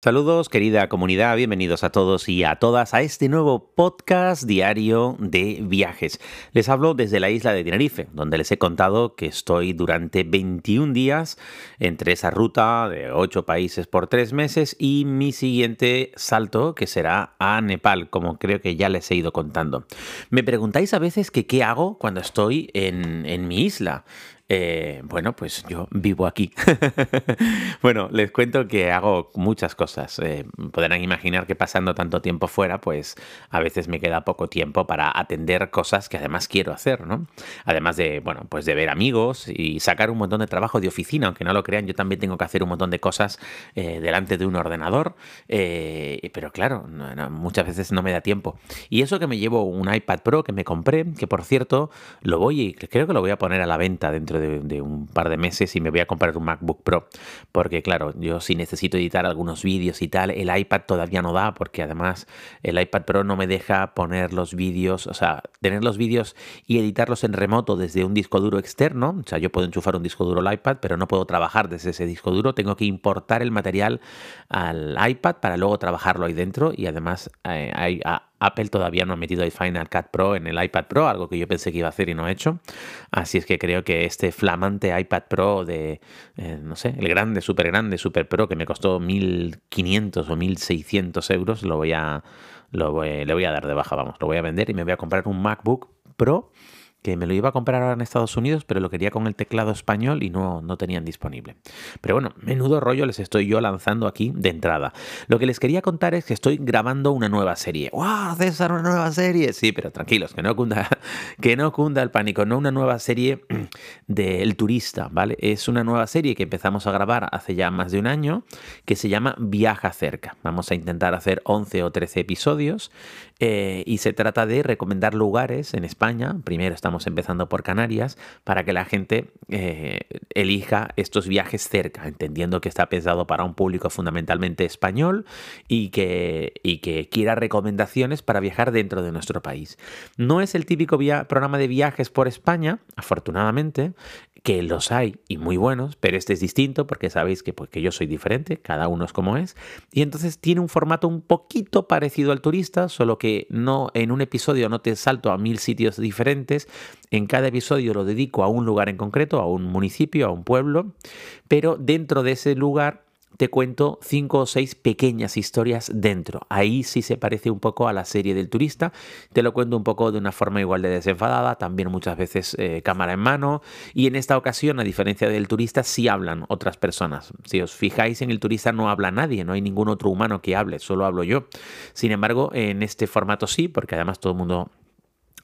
Saludos querida comunidad, bienvenidos a todos y a todas a este nuevo podcast diario de viajes. Les hablo desde la isla de Tenerife, donde les he contado que estoy durante 21 días entre esa ruta de 8 países por 3 meses y mi siguiente salto que será a Nepal, como creo que ya les he ido contando. Me preguntáis a veces qué hago cuando estoy en mi isla. Eh, bueno, pues yo vivo aquí. bueno, les cuento que hago muchas cosas. Eh, podrán imaginar que pasando tanto tiempo fuera, pues a veces me queda poco tiempo para atender cosas que además quiero hacer, ¿no? Además de, bueno, pues de ver amigos y sacar un montón de trabajo de oficina, aunque no lo crean, yo también tengo que hacer un montón de cosas eh, delante de un ordenador, pero claro, muchas veces no me da tiempo. Y eso que me llevo un iPad Pro que me compré, que por cierto, lo voy y creo que lo voy a poner a la venta dentro de, un par de meses y me voy a comprar un MacBook Pro. Porque claro, yo si necesito editar algunos vídeos y tal, el iPad todavía no da porque además el iPad Pro no me deja poner los vídeos, o sea, tener los vídeos y editarlos en remoto desde un disco duro externo. O sea, yo puedo enchufar un disco duro al iPad, pero no puedo trabajar desde ese disco duro. Tengo que importar el material al iPad para luego trabajarlo ahí dentro y además eh, hay, Apple todavía no ha metido el Final Cut Pro en el iPad Pro, algo que yo pensé que iba a hacer y no he hecho. Así es que creo que este flamante iPad Pro de, eh, no sé, el grande, súper grande, súper Pro, que me costó 1.500 o 1.600 euros, lo voy a, lo le voy a dar de baja, vamos, lo voy a vender y me voy a comprar un MacBook Pro que me lo iba a comprar ahora en Estados Unidos, pero lo quería con el teclado español y no, no tenían disponible. Pero bueno, menudo rollo les estoy yo lanzando aquí de entrada. Lo que les quería contar es que estoy grabando una nueva serie. ¡Wow! César, una nueva serie. Sí, pero tranquilos, que no cunda, que no cunda el pánico. No una nueva serie de El Turista, ¿vale? Es una nueva serie que empezamos a grabar hace ya más de un año que se llama Viaja cerca. Vamos a intentar hacer 11 o 13 episodios eh, y se trata de recomendar lugares en España. Primero estamos empezando por Canarias, para que la gente eh, elija estos viajes cerca, entendiendo que está pensado para un público fundamentalmente español y que, y que quiera recomendaciones para viajar dentro de nuestro país. No es el típico programa de viajes por España, afortunadamente, que los hay y muy buenos, pero este es distinto porque sabéis que, pues, que yo soy diferente, cada uno es como es, y entonces tiene un formato un poquito parecido al turista, solo que no en un episodio no te salto a mil sitios diferentes, en cada episodio lo dedico a un lugar en concreto, a un municipio, a un pueblo, pero dentro de ese lugar te cuento cinco o seis pequeñas historias dentro. Ahí sí se parece un poco a la serie del turista. Te lo cuento un poco de una forma igual de desenfadada, también muchas veces eh, cámara en mano. Y en esta ocasión, a diferencia del turista, sí hablan otras personas. Si os fijáis, en el turista no habla nadie, no hay ningún otro humano que hable, solo hablo yo. Sin embargo, en este formato sí, porque además todo el mundo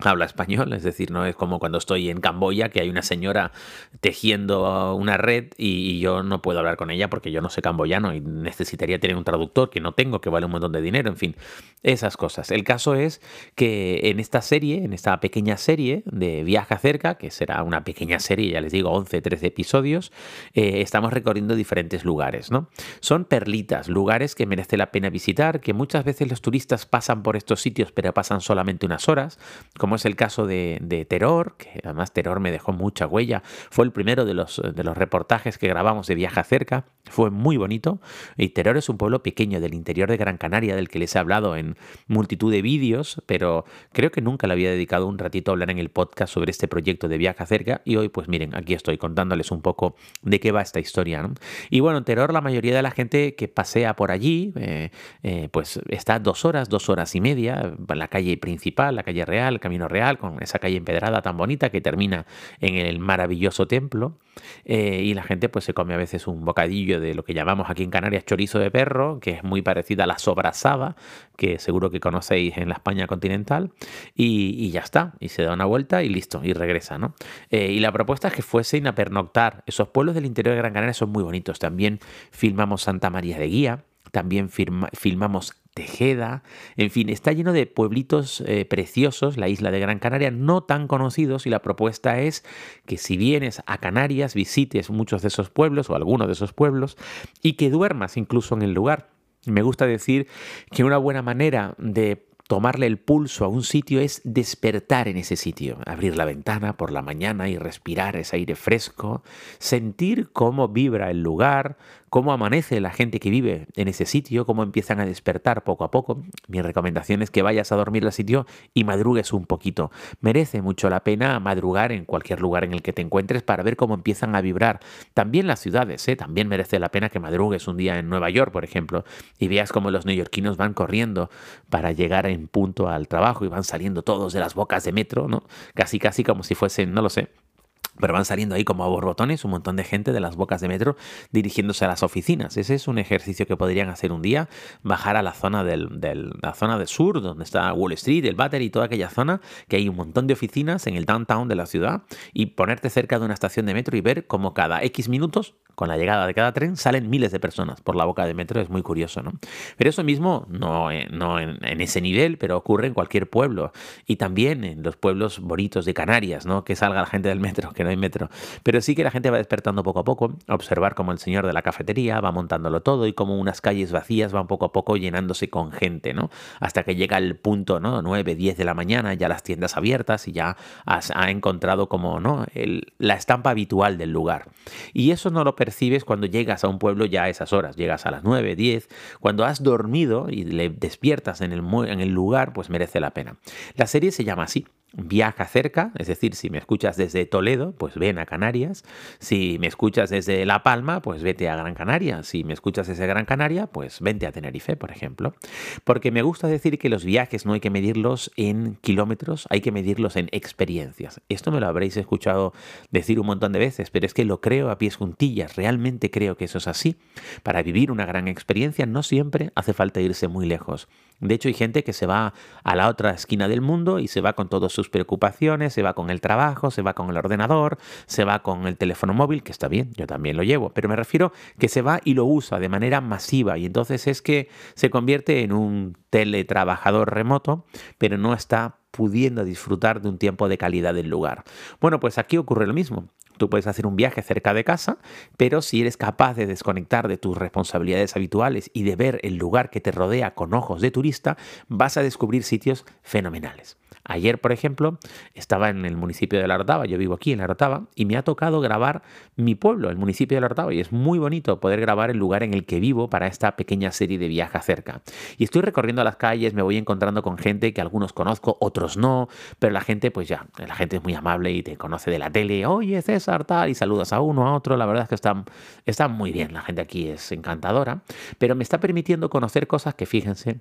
habla español, es decir, no es como cuando estoy en Camboya que hay una señora tejiendo una red y, yo no puedo hablar con ella porque yo no sé camboyano y necesitaría tener un traductor que no tengo, que vale un montón de dinero, en fin, esas cosas. El caso es que en esta serie, en esta pequeña serie de Viaja cerca, que será una pequeña serie, ya les digo, 11, 13 episodios, eh, estamos recorriendo diferentes lugares, ¿no? Son perlitas, lugares que merece la pena visitar, que muchas veces los turistas pasan por estos sitios pero pasan solamente unas horas, como es el caso de, Terror, que además Terror me dejó mucha huella. Fue el primero de los, de los reportajes que grabamos de Viaja Cerca. Fue muy bonito. Y Terror es un pueblo pequeño del interior de Gran Canaria, del que les he hablado en multitud de vídeos, pero creo que nunca le había dedicado un ratito a hablar en el podcast sobre este proyecto de Viaja Cerca. Y hoy, pues miren, aquí estoy contándoles un poco de qué va esta historia. Y bueno, en Terror, la mayoría de la gente que pasea por allí, eh, eh, pues está dos horas, dos horas y media, la calle principal, la calle real, camino Real, con esa calle empedrada tan bonita que termina en el maravilloso templo. Eh, y la gente pues se come a veces un bocadillo de lo que llamamos aquí en Canarias chorizo de perro, que es muy parecida a la sobrasada, que seguro que conocéis en la España continental. Y, ya está, y se da una vuelta y listo, y regresa, ¿no? Eh, y la propuesta es que fuesen a pernoctar. Esos pueblos del interior de Gran Canaria son muy bonitos. También filmamos Santa María de Guía, también filmamos Tejeda, en fin, está lleno de pueblitos eh, preciosos, la isla de Gran Canaria, no tan conocidos y la propuesta es que si vienes a Canarias visites muchos de esos pueblos o algunos de esos pueblos y que duermas incluso en el lugar. Me gusta decir que una buena manera de tomarle el pulso a un sitio es despertar en ese sitio, abrir la ventana por la mañana y respirar ese aire fresco, sentir cómo vibra el lugar, cómo amanece la gente que vive en ese sitio, cómo empiezan a despertar poco a poco. Mi recomendación es que vayas a dormir al sitio y madrugues un poquito. Merece mucho la pena madrugar en cualquier lugar en el que te encuentres para ver cómo empiezan a vibrar. También las ciudades, ¿eh? también merece la pena que madrugues un día en Nueva York, por ejemplo, y veas cómo los neoyorquinos van corriendo para llegar en punto al trabajo y van saliendo todos de las bocas de metro, ¿no? Casi, casi como si fuesen, no lo sé, pero van saliendo ahí como a borbotones un montón de gente de las bocas de metro dirigiéndose a las oficinas. Ese es un ejercicio que podrían hacer un día, bajar a la zona del, la zona del sur, donde está Wall Street, el Battery y toda aquella zona, que hay un montón de oficinas en el downtown de la ciudad, y ponerte cerca de una estación de metro y ver cómo cada X minutos con la llegada de cada tren salen miles de personas por la boca de metro, es muy curioso, ¿no? Pero eso mismo, no, eh, no en, ese nivel, pero ocurre en cualquier pueblo y también en los pueblos bonitos de Canarias, ¿no? Que salga la gente del metro, que no hay metro. Pero sí que la gente va despertando poco a poco, observar cómo el señor de la cafetería va montándolo todo y cómo unas calles vacías van poco a poco llenándose con gente, ¿no? Hasta que llega el punto, ¿no? 9, 10 de la mañana, ya las tiendas abiertas y ya has, ha encontrado como, ¿no? La estampa habitual del lugar. Y eso no lo percibes cuando llegas a un pueblo ya a esas horas, llegas a las 9, 10, cuando has dormido y le despiertas en el lugar, pues merece la pena. La serie se llama así, viaja cerca, es decir, si me escuchas desde Toledo, pues ven a Canarias. Si me escuchas desde La Palma, pues vete a Gran Canaria. Si me escuchas desde Gran Canaria, pues vente a Tenerife, por ejemplo. Porque me gusta decir que los viajes no hay que medirlos en kilómetros, hay que medirlos en experiencias. Esto me lo habréis escuchado decir un montón de veces, pero es que lo creo a pies juntillas, realmente creo que eso es así. Para vivir una gran experiencia no siempre hace falta irse muy lejos. De hecho, hay gente que se va a la otra esquina del mundo y se va con todas sus preocupaciones, se va con el trabajo, se va con el ordenador, se va con el teléfono móvil, que está bien, yo también lo llevo, pero me refiero que se va y lo usa de manera masiva y entonces es que se convierte en un teletrabajador remoto, pero no está pudiendo disfrutar de un tiempo de calidad del lugar. Bueno, pues aquí ocurre lo mismo. Tú puedes hacer un viaje cerca de casa, pero si eres capaz de desconectar de tus responsabilidades habituales y de ver el lugar que te rodea con ojos de turista, vas a descubrir sitios fenomenales. Ayer, por ejemplo, estaba en el municipio de La Orotava, yo vivo aquí en La Orotava, y me ha tocado grabar mi pueblo, el municipio de La Orotava, y es muy bonito poder grabar el lugar en el que vivo para esta pequeña serie de viaje cerca. Y estoy recorriendo las calles, me voy encontrando con gente que algunos conozco, otros no, pero la gente, pues ya, la gente es muy amable y te conoce de la tele, oye César, tal, y saludas a uno, a otro, la verdad es que están, están muy bien, la gente aquí es encantadora, pero me está permitiendo conocer cosas que, fíjense,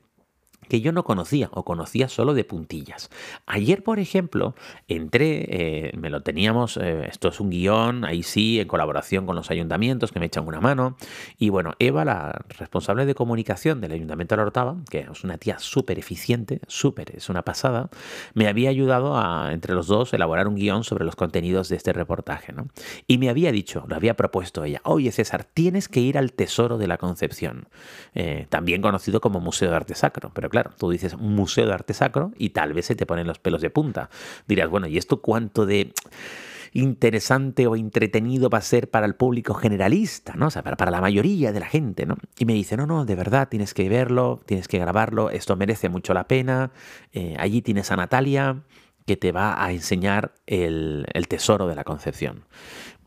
que yo no conocía o conocía solo de puntillas. Ayer, por ejemplo, entré, eh, me lo teníamos, eh, esto es un guion, ahí sí, en colaboración con los ayuntamientos que me echan una mano. Y bueno, Eva, la responsable de comunicación del Ayuntamiento de la Orotava, que es una tía súper eficiente, súper, es una pasada, me había ayudado a, entre los dos, elaborar un guion sobre los contenidos de este reportaje. ¿no? Y me había dicho, lo había propuesto ella, oye César, tienes que ir al Tesoro de la Concepción, eh, también conocido como Museo de Arte Sacro, pero claro, tú dices museo de arte sacro y tal vez se te ponen los pelos de punta. Dirás, bueno, ¿y esto cuánto de interesante o entretenido va a ser para el público generalista, ¿no? O sea, para, la mayoría de la gente, ¿no? Y me dice, no, no, de verdad, tienes que verlo, tienes que grabarlo, esto merece mucho la pena. Eh, allí tienes a Natalia que te va a enseñar el, el tesoro de la Concepción.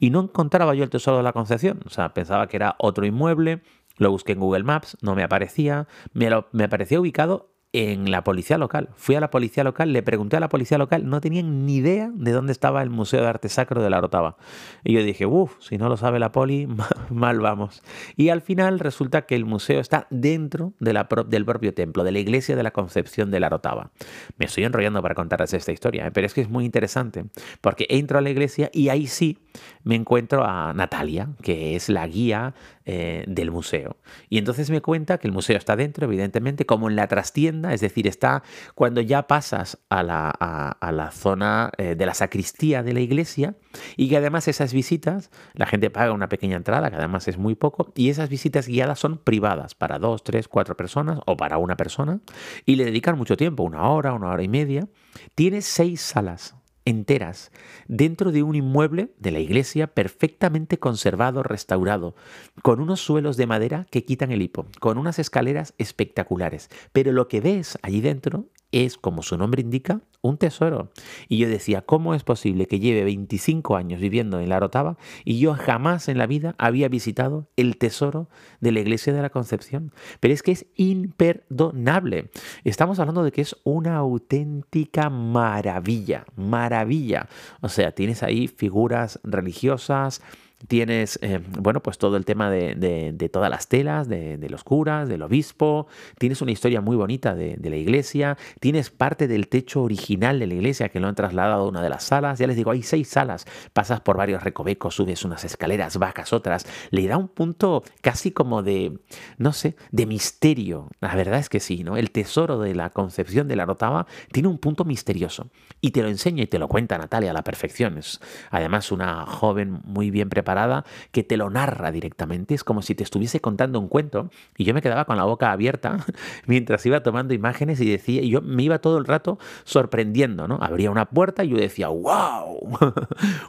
Y no encontraba yo el tesoro de la Concepción, o sea, pensaba que era otro inmueble, lo busqué en Google Maps, no me aparecía. Me, lo, me aparecía ubicado en la policía local. Fui a la policía local, le pregunté a la policía local, no tenían ni idea de dónde estaba el Museo de Arte Sacro de la Rotava. Y yo dije, uff, si no lo sabe la poli, mal vamos. Y al final resulta que el museo está dentro del propio templo, de la iglesia de la Concepción de la Rotava. Me estoy enrollando para contarles esta historia, ¿eh? pero es que es muy interesante, porque entro a la iglesia y ahí sí me encuentro a Natalia, que es la guía eh, del museo. Y entonces me cuenta que el museo está dentro, evidentemente, como en la trastienda, es decir, está cuando ya pasas a la, a, la zona eh, de la sacristía de la iglesia y que además esas visitas, la gente paga una pequeña entrada, que además es muy poco, y esas visitas guiadas son privadas para dos, tres, cuatro personas o para una persona y le dedican mucho tiempo, una hora, una hora y media. Tiene seis salas enteras dentro de un inmueble de la iglesia perfectamente conservado, restaurado, con unos suelos de madera que quitan el hipo, con unas escaleras espectaculares. Pero lo que ves allí dentro es, como su nombre indica, un tesoro. Y yo decía, ¿cómo es posible que lleve 25 años viviendo en la Rotava y yo jamás en la vida había visitado el tesoro de la iglesia de la Concepción? Pero es que es imperdonable. Estamos hablando de que es una auténtica maravilla, maravilla. O sea, tienes ahí figuras religiosas, Tienes, eh, bueno, pues todo el tema de, todas las telas, de, los curas, del obispo. Tienes una historia muy bonita de, la iglesia. Tienes parte del techo original de la iglesia que lo han trasladado a una de las salas. Ya les digo, hay seis salas. Pasas por varios recovecos, subes unas escaleras, bajas otras. Le da un punto casi como de, no sé, de misterio. La verdad es que sí, ¿no? El tesoro de la concepción de la Rotava tiene un punto misterioso. Y te lo enseña y te lo cuenta Natalia a la perfección. Es además una joven muy bien preparada parada que te lo narra directamente. Es como si te estuviese contando un cuento y yo me quedaba con la boca abierta mientras iba tomando imágenes y decía, y yo me iba todo el rato sorprendiendo, ¿no? Abría una puerta y yo decía, wow,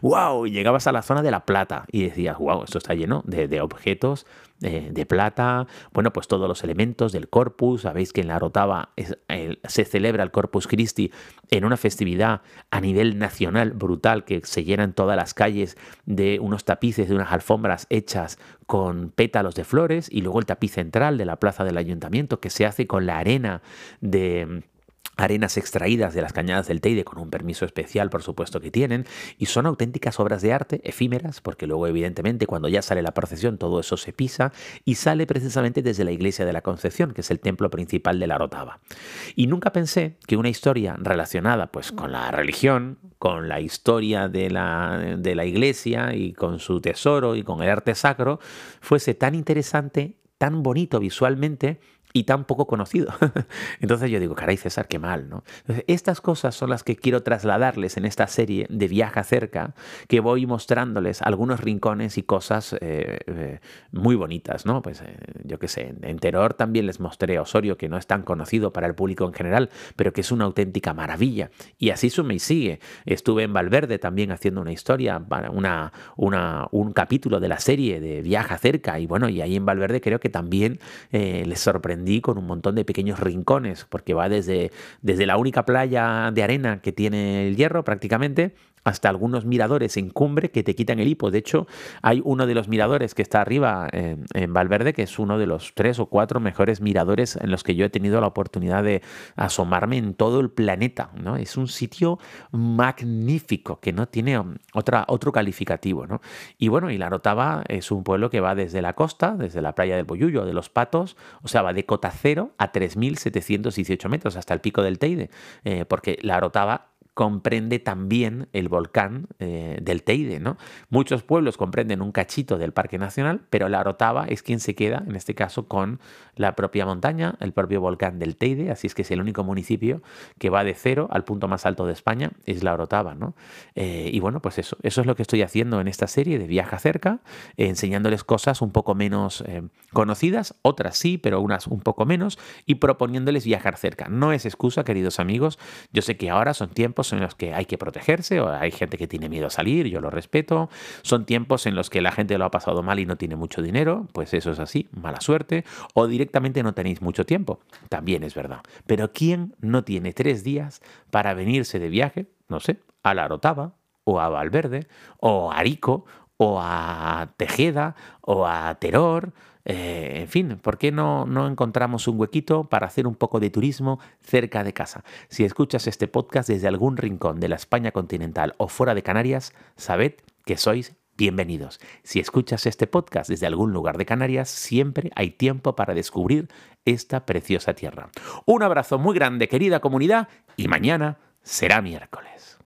wow, y llegabas a la zona de la plata y decías, wow, esto está lleno de, de objetos de plata, bueno, pues todos los elementos del Corpus, sabéis que en la Rotava se celebra el Corpus Christi en una festividad a nivel nacional brutal que se llenan todas las calles de unos tapices, de unas alfombras hechas con pétalos de flores y luego el tapiz central de la plaza del ayuntamiento que se hace con la arena de arenas extraídas de las cañadas del Teide con un permiso especial, por supuesto que tienen, y son auténticas obras de arte efímeras, porque luego evidentemente cuando ya sale la procesión todo eso se pisa y sale precisamente desde la iglesia de la Concepción, que es el templo principal de la Rotava. Y nunca pensé que una historia relacionada pues con la religión, con la historia de la, de la iglesia y con su tesoro y con el arte sacro fuese tan interesante, tan bonito visualmente, y tan poco conocido. Entonces yo digo, caray César, qué mal, ¿no? estas cosas son las que quiero trasladarles en esta serie de Viaja cerca, que voy mostrándoles algunos rincones y cosas eh, eh, muy bonitas, ¿no? Pues eh, yo qué sé, en Teror también les mostré a Osorio, que no es tan conocido para el público en general, pero que es una auténtica maravilla. Y así sume y sigue. Estuve en Valverde también haciendo una historia, una, una, un capítulo de la serie de Viaja cerca, y bueno, y ahí en Valverde creo que también les sorprendió con un montón de pequeños rincones, porque va desde, desde la única playa de arena que tiene el hierro prácticamente hasta algunos miradores en cumbre que te quitan el hipo. De hecho, hay uno de los miradores que está arriba en, Valverde, que es uno de los tres o cuatro mejores miradores en los que yo he tenido la oportunidad de asomarme en todo el planeta. ¿no? Es un sitio magnífico que no tiene otra, otro calificativo. ¿no? Y bueno, y La Rotava es un pueblo que va desde la costa, desde la playa del Boyullo, de los Patos, o sea, va de cota cero a 3.718 metros hasta el pico del Teide, eh, porque La Rotava comprende también el volcán eh, del Teide. ¿no? Muchos pueblos comprenden un cachito del Parque Nacional, pero la Orotava es quien se queda, en este caso, con la propia montaña, el propio volcán del Teide, así es que es el único municipio que va de cero al punto más alto de España, es la Orotava. ¿no? Eh, y bueno, pues eso, eso es lo que estoy haciendo en esta serie de Viaja cerca, enseñándoles cosas un poco menos eh, conocidas, otras sí, pero unas un poco menos, y proponiéndoles viajar cerca. No es excusa, queridos amigos, yo sé que ahora son tiempos en los que hay que protegerse, o hay gente que tiene miedo a salir, yo lo respeto. Son tiempos en los que la gente lo ha pasado mal y no tiene mucho dinero, pues eso es así, mala suerte. O directamente no tenéis mucho tiempo, también es verdad. Pero ¿quién no tiene tres días para venirse de viaje, no sé, a la Rotava, o a Valverde, o a Arico, o a Tejeda, o a Teror, eh, en fin, ¿por qué no, no encontramos un huequito para hacer un poco de turismo cerca de casa? Si escuchas este podcast desde algún rincón de la España continental o fuera de Canarias, sabed que sois bienvenidos. Si escuchas este podcast desde algún lugar de Canarias, siempre hay tiempo para descubrir esta preciosa tierra. Un abrazo muy grande, querida comunidad, y mañana será miércoles.